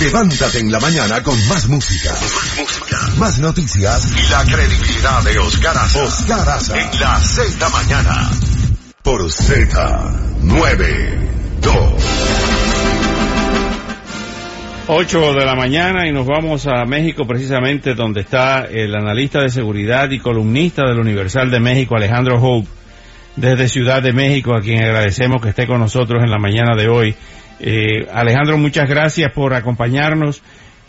Levántate en la mañana con más música. Más música. Más noticias. Y la credibilidad de Oscar Aza. Oscar Aza. En la Z mañana. Por Z92. 8 de la mañana y nos vamos a México precisamente donde está el analista de seguridad y columnista del Universal de México, Alejandro Hope, desde Ciudad de México, a quien agradecemos que esté con nosotros en la mañana de hoy. Eh, Alejandro, muchas gracias por acompañarnos.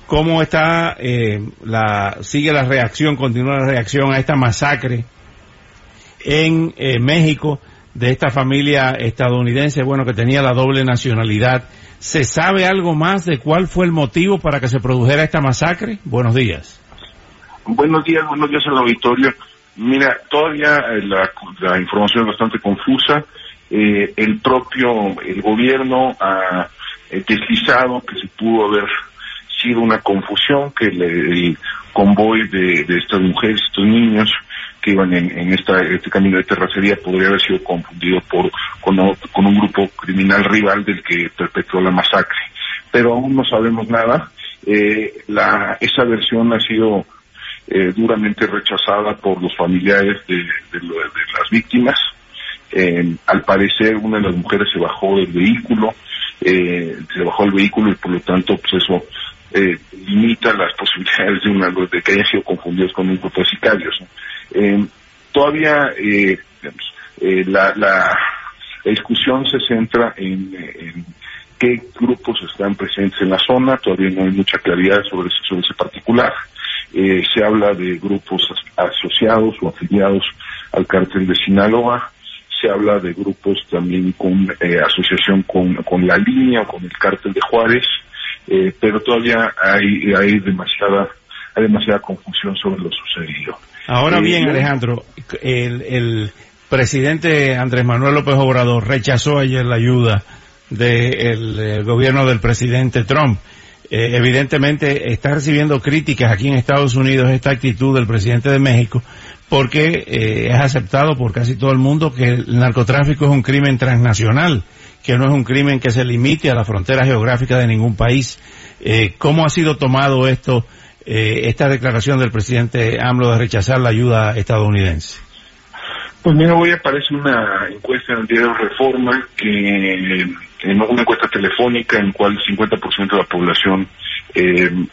¿Cómo está eh, la sigue la reacción, continúa la reacción a esta masacre en eh, México de esta familia estadounidense, bueno, que tenía la doble nacionalidad? ¿Se sabe algo más de cuál fue el motivo para que se produjera esta masacre? Buenos días. Buenos días, buenos días al auditorio. Mira, todavía la, la información es bastante confusa eh, el propio el gobierno ha eh, deslizado que se pudo haber sido una confusión, que el convoy de, estas mujeres, estos niños que iban en, esta, este camino de terracería podría haber sido confundido por con, un grupo criminal rival del que perpetró la masacre. Pero aún no sabemos nada. Eh, la, esa versión ha sido eh, duramente rechazada por los familiares de las víctimas eh, al parecer una de las mujeres se bajó del vehículo, eh, se bajó del vehículo y por lo tanto pues eso eh, limita las posibilidades de, una, de que hayan sido confundidos con un grupo de sicarios. Eh, todavía eh, la, la, discusión se centra en, qué grupos están presentes en la zona, todavía no hay mucha claridad sobre, sobre ese particular. se habla de grupos asociados o afiliados al cártel de Sinaloa, se habla de grupos también con eh, asociación con, con la línea o con el cártel de Juárez, eh, pero todavía hay, hay demasiada hay demasiada confusión sobre lo sucedido. Ahora bien, eh, Alejandro, el, el presidente Andrés Manuel López Obrador rechazó ayer la ayuda del gobierno del presidente Trump. evidentemente está recibiendo críticas aquí en Estados Unidos esta actitud del presidente de México, porque eh, es aceptado por casi todo el mundo que el narcotráfico es un crimen transnacional, que no es un crimen que se limite a la frontera geográfica de ningún país. Eh, ¿Cómo ha sido tomado esto, eh, esta declaración del presidente AMLO de rechazar la ayuda estadounidense? Pues mira, hoy aparece una encuesta en el diario Reforma, que en una encuesta telefónica en cual el 50% de la población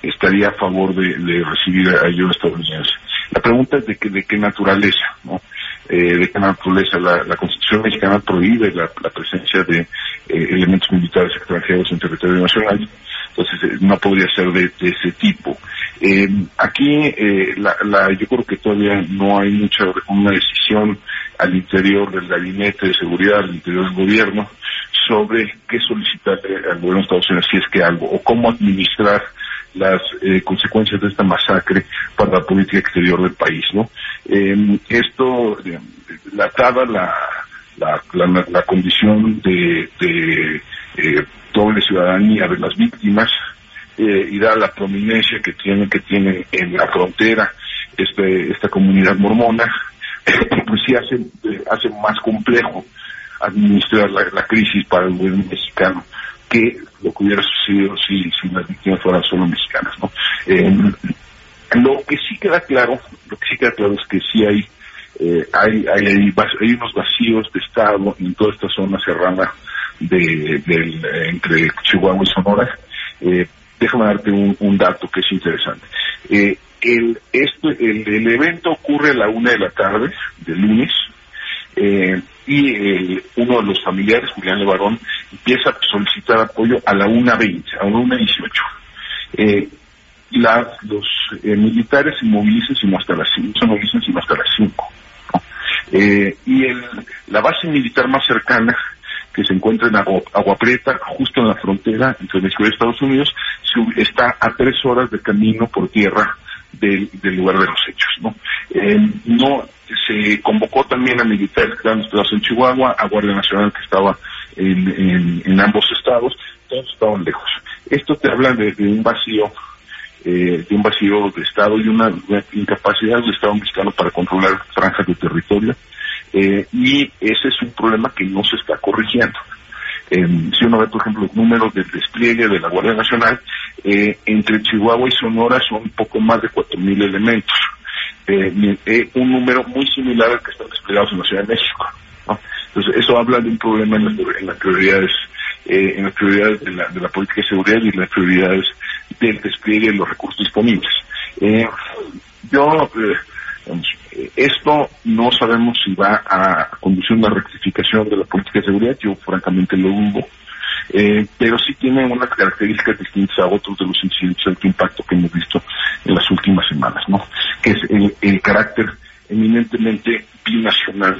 estaría a favor de recibir ayuda estadounidense. La pregunta es de, qué, de qué naturaleza, ¿no? Eh, de qué naturaleza la, Constitución mexicana prohíbe la, presencia de eh, elementos militares extranjeros en territorio nacional, entonces eh, no podría ser de, ese tipo. aquí la, yo creo que todavía no hay mucha una decisión al interior del gabinete de seguridad, al interior del gobierno, sobre qué solicitar al gobierno de Estados Unidos si es que algo, o cómo administrar las eh, consecuencias de esta masacre para la política exterior del país, ¿no? Eh, esto, eh, la, dada la, la, condición de, de eh, doble ciudadanía de las víctimas eh, y dada la prominencia que tiene que tiene en la frontera este, esta comunidad mormona, pues sí hace, hace más complejo administrar la, la crisis para el gobierno mexicano que lo que hubiera sucedido si, si las víctimas fueran solo mexicanas. ¿no? Eh, lo que sí queda claro, lo que sí queda claro es que sí hay, eh, hay, hay, hay, unos vacíos de Estado en toda esta zona serrana de, del, entre Chihuahua y Sonora. Eh, déjame darte un, dato que es interesante. Eh, el, esto, el, el, evento ocurre a la una de la tarde del lunes eh, y uno de los familiares, Julián Levarón, empieza a solicitar apoyo a la 1.20, a la 1.18. Eh, los eh, militares se movilizan sino hasta las 5, se movilizan sino hasta las 5. Eh, y el, la base militar más cercana que se encuentra en Agua, Prieta, justo en la frontera entre México y Estados Unidos, está a tres horas de camino por tierra del, lugar de los hechos. ¿no? Eh, no se convocó también a militares que estaban en Chihuahua, a Guardia Nacional que estaba en, ambos estados, todos estaban lejos. Esto te habla de, un vacío eh, de un vacío de Estado y una, incapacidad del Estado mexicano para controlar franjas de territorio. Eh, y ese es un problema que no se está corrigiendo. Si uno ve, por ejemplo, los números del despliegue de la Guardia Nacional, eh, entre Chihuahua y Sonora son poco más de 4.000 elementos. un número muy similar al que están desplegados en la Ciudad de México. Entonces, eso habla de un problema en las, prioridades eh, en las prioridades de la, de la, política de seguridad y en las prioridades del despliegue de los recursos disponibles. Eh, yo, eh, esto no sabemos si va a conducir una rectificación de la política de seguridad, yo francamente lo dudo, pero sí tiene unas características distintas a otros de los incidentes de alto impacto que hemos visto en las últimas semanas, ¿no? Que es el, el carácter eminentemente binacional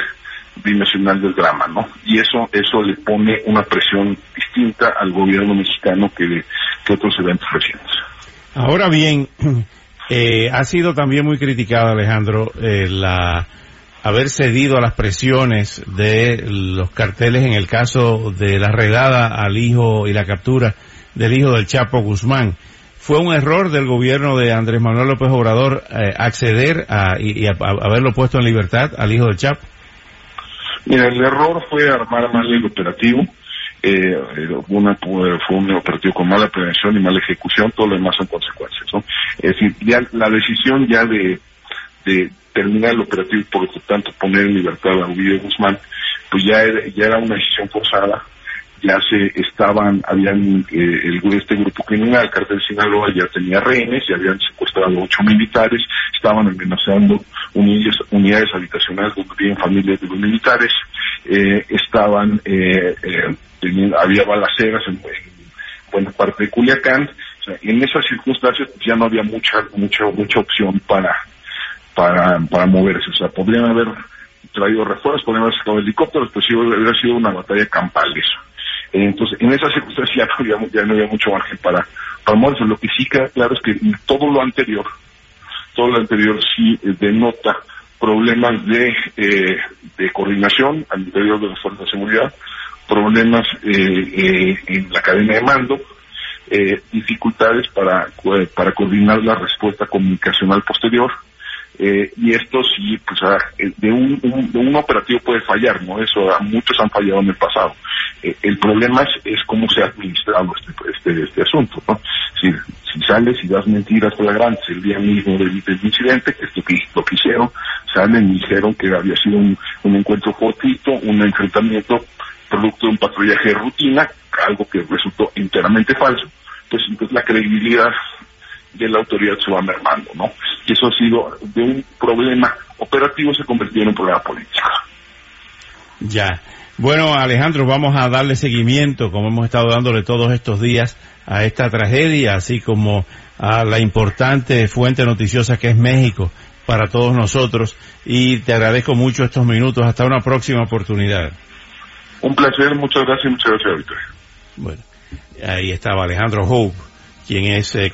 binacional del drama, ¿no? Y eso eso le pone una presión distinta al gobierno mexicano que, que otros eventos recientes. Ahora bien, eh, ha sido también muy criticado, Alejandro, eh, la haber cedido a las presiones de los carteles en el caso de la redada al hijo y la captura del hijo del Chapo Guzmán. ¿Fue un error del gobierno de Andrés Manuel López Obrador eh, acceder a, y, haberlo puesto en libertad al hijo del Chapo? Mira, el error fue armar mal el operativo. Eh, una, fue un operativo con mala prevención y mala ejecución, todo lo demás son consecuencias. ¿no? Es decir, ya la decisión ya de, terminar el operativo y por lo tanto poner en libertad a Ovidio Guzmán, pues ya era, ya era una decisión forzada ya se estaban, habían, eh, el, este grupo criminal, el cartel Sinaloa, ya tenía rehenes, ya habían secuestrado ocho militares, estaban amenazando unidades, habitacionales donde vivían familias de los militares, eh, estaban, eh, había balaceras en, buena parte de Culiacán, o sea, en esas circunstancias ya no había mucha, mucha, mucha opción para, para, para moverse, o sea, podrían haber traído refuerzos, podrían haber sacado helicópteros, pues sí, hubiera sido una batalla campal eso. Entonces, en esas circunstancias ya no había, ya no había mucho margen para, para moverse. Lo que sí queda claro es que todo lo anterior, todo lo anterior sí eh, denota problemas de, eh, de coordinación al interior de las fuerzas de seguridad, problemas eh, en la cadena de mando, dificultades para, para coordinar la respuesta comunicacional posterior, eh, y esto sí, pues de un, un, operativo puede fallar, ¿no? Eso muchos han fallado en el pasado. Eh, el problema es, es, cómo se ha administrado este, este, este asunto, ¿no? Si, si sales y das mentiras flagrantes el día mismo del, incidente, que es lo que, hicieron, salen y dijeron que había sido un, un encuentro fortuito, un enfrentamiento producto de un patrullaje de rutina, algo que resultó enteramente falso, pues entonces la credibilidad de la autoridad se va mermando, ¿no? Y eso ha sido de un problema operativo se convirtió en un problema político. Ya. Bueno, Alejandro, vamos a darle seguimiento, como hemos estado dándole todos estos días, a esta tragedia, así como a la importante fuente noticiosa que es México para todos nosotros. Y te agradezco mucho estos minutos. Hasta una próxima oportunidad. Un placer, muchas gracias, muchas gracias, Victoria. Bueno, ahí estaba Alejandro Hope, quien es eh,